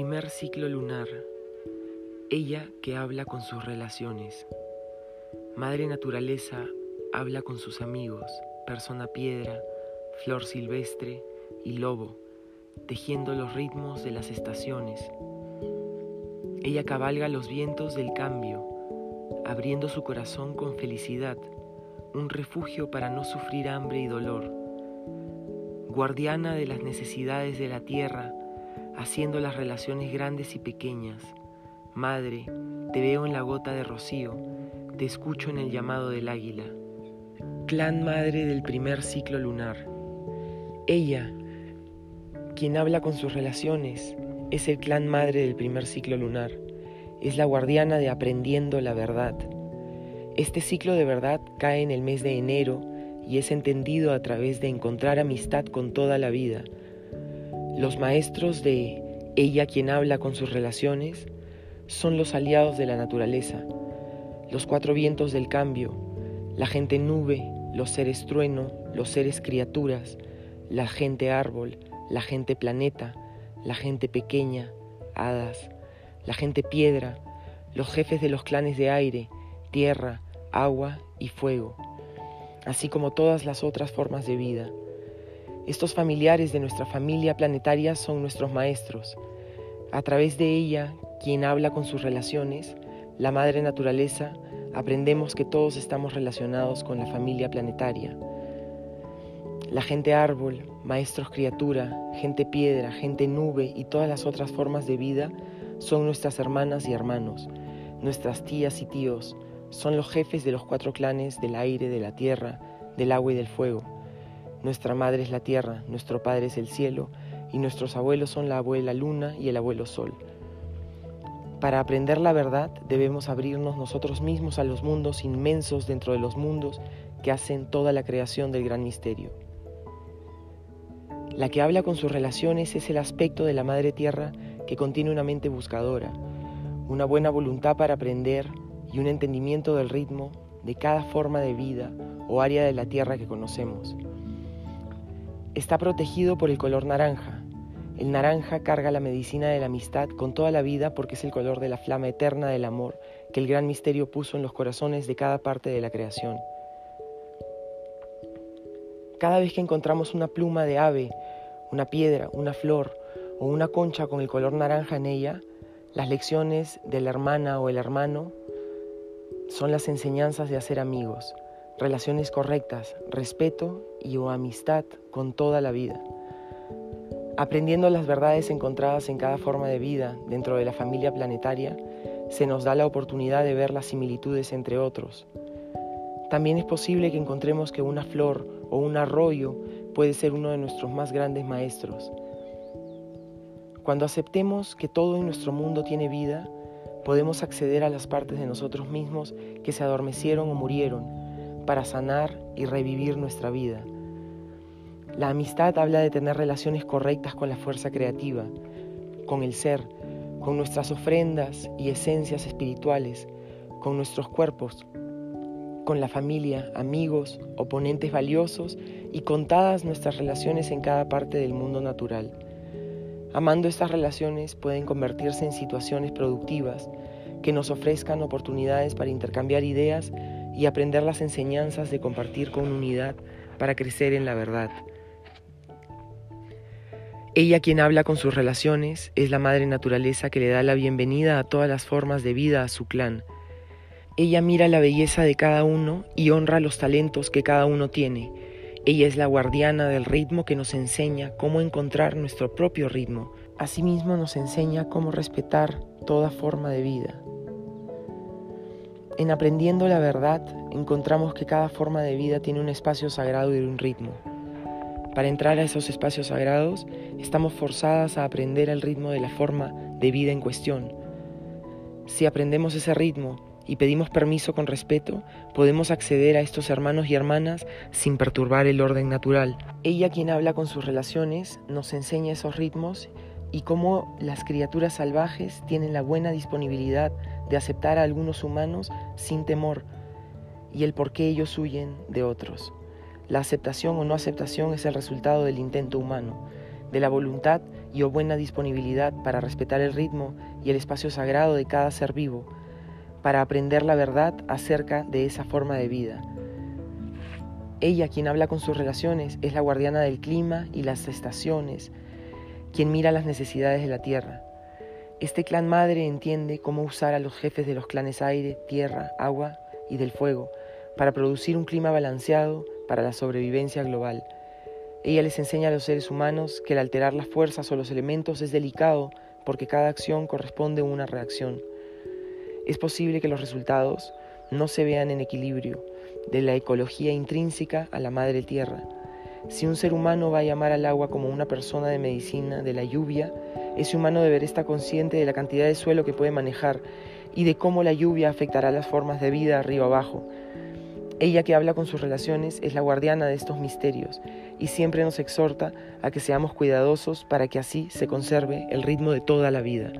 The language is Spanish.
Primer ciclo lunar. Ella que habla con sus relaciones. Madre naturaleza habla con sus amigos, persona piedra, flor silvestre y lobo, tejiendo los ritmos de las estaciones. Ella cabalga los vientos del cambio, abriendo su corazón con felicidad, un refugio para no sufrir hambre y dolor. Guardiana de las necesidades de la tierra, haciendo las relaciones grandes y pequeñas. Madre, te veo en la gota de rocío, te escucho en el llamado del águila. Clan madre del primer ciclo lunar. Ella, quien habla con sus relaciones, es el clan madre del primer ciclo lunar. Es la guardiana de aprendiendo la verdad. Este ciclo de verdad cae en el mes de enero y es entendido a través de encontrar amistad con toda la vida, los maestros de ella quien habla con sus relaciones son los aliados de la naturaleza, los cuatro vientos del cambio, la gente nube, los seres trueno, los seres criaturas, la gente árbol, la gente planeta, la gente pequeña, hadas, la gente piedra, los jefes de los clanes de aire, tierra, agua y fuego, así como todas las otras formas de vida. Estos familiares de nuestra familia planetaria son nuestros maestros. A través de ella, quien habla con sus relaciones, la madre naturaleza, aprendemos que todos estamos relacionados con la familia planetaria. La gente árbol, maestros criatura, gente piedra, gente nube y todas las otras formas de vida son nuestras hermanas y hermanos, nuestras tías y tíos, son los jefes de los cuatro clanes del aire, de la tierra, del agua y del fuego nuestra madre es la tierra, nuestro padre es el cielo y nuestros abuelos son la abuela luna y el abuelo sol. Para aprender la verdad debemos abrirnos nosotros mismos a los mundos inmensos dentro de los mundos que hacen toda la creación del gran misterio. La que habla con sus relaciones es el aspecto de la Madre Tierra que contiene una mente buscadora, una buena voluntad para aprender y un entendimiento del ritmo de cada forma de vida o área de la Tierra que conocemos. Está protegido por el color naranja. El naranja carga la medicina de la amistad con toda la vida porque es el color de la flama eterna del amor que el gran misterio puso en los corazones de cada parte de la creación. Cada vez que encontramos una pluma de ave, una piedra, una flor o una concha con el color naranja en ella, las lecciones de la hermana o el hermano son las enseñanzas de hacer amigos, relaciones correctas, respeto y o amistad con toda la vida. Aprendiendo las verdades encontradas en cada forma de vida dentro de la familia planetaria, se nos da la oportunidad de ver las similitudes entre otros. También es posible que encontremos que una flor o un arroyo puede ser uno de nuestros más grandes maestros. Cuando aceptemos que todo en nuestro mundo tiene vida, podemos acceder a las partes de nosotros mismos que se adormecieron o murieron para sanar y revivir nuestra vida. La amistad habla de tener relaciones correctas con la fuerza creativa, con el ser, con nuestras ofrendas y esencias espirituales, con nuestros cuerpos, con la familia, amigos, oponentes valiosos y con todas nuestras relaciones en cada parte del mundo natural. Amando estas relaciones pueden convertirse en situaciones productivas que nos ofrezcan oportunidades para intercambiar ideas y aprender las enseñanzas de compartir con unidad para crecer en la verdad. Ella quien habla con sus relaciones es la madre naturaleza que le da la bienvenida a todas las formas de vida a su clan. Ella mira la belleza de cada uno y honra los talentos que cada uno tiene. Ella es la guardiana del ritmo que nos enseña cómo encontrar nuestro propio ritmo. Asimismo nos enseña cómo respetar toda forma de vida. En aprendiendo la verdad, encontramos que cada forma de vida tiene un espacio sagrado y un ritmo. Para entrar a esos espacios sagrados, estamos forzadas a aprender el ritmo de la forma de vida en cuestión. Si aprendemos ese ritmo y pedimos permiso con respeto, podemos acceder a estos hermanos y hermanas sin perturbar el orden natural. Ella quien habla con sus relaciones nos enseña esos ritmos y cómo las criaturas salvajes tienen la buena disponibilidad de aceptar a algunos humanos sin temor y el por qué ellos huyen de otros. La aceptación o no aceptación es el resultado del intento humano, de la voluntad y buena disponibilidad para respetar el ritmo y el espacio sagrado de cada ser vivo, para aprender la verdad acerca de esa forma de vida. Ella, quien habla con sus relaciones, es la guardiana del clima y las estaciones, quien mira las necesidades de la tierra. Este clan madre entiende cómo usar a los jefes de los clanes aire, tierra, agua y del fuego para producir un clima balanceado para la sobrevivencia global. Ella les enseña a los seres humanos que el alterar las fuerzas o los elementos es delicado porque cada acción corresponde a una reacción. Es posible que los resultados no se vean en equilibrio de la ecología intrínseca a la madre tierra. Si un ser humano va a llamar al agua como una persona de medicina de la lluvia, ese humano deberá estar consciente de la cantidad de suelo que puede manejar y de cómo la lluvia afectará las formas de vida arriba abajo. Ella que habla con sus relaciones es la guardiana de estos misterios y siempre nos exhorta a que seamos cuidadosos para que así se conserve el ritmo de toda la vida.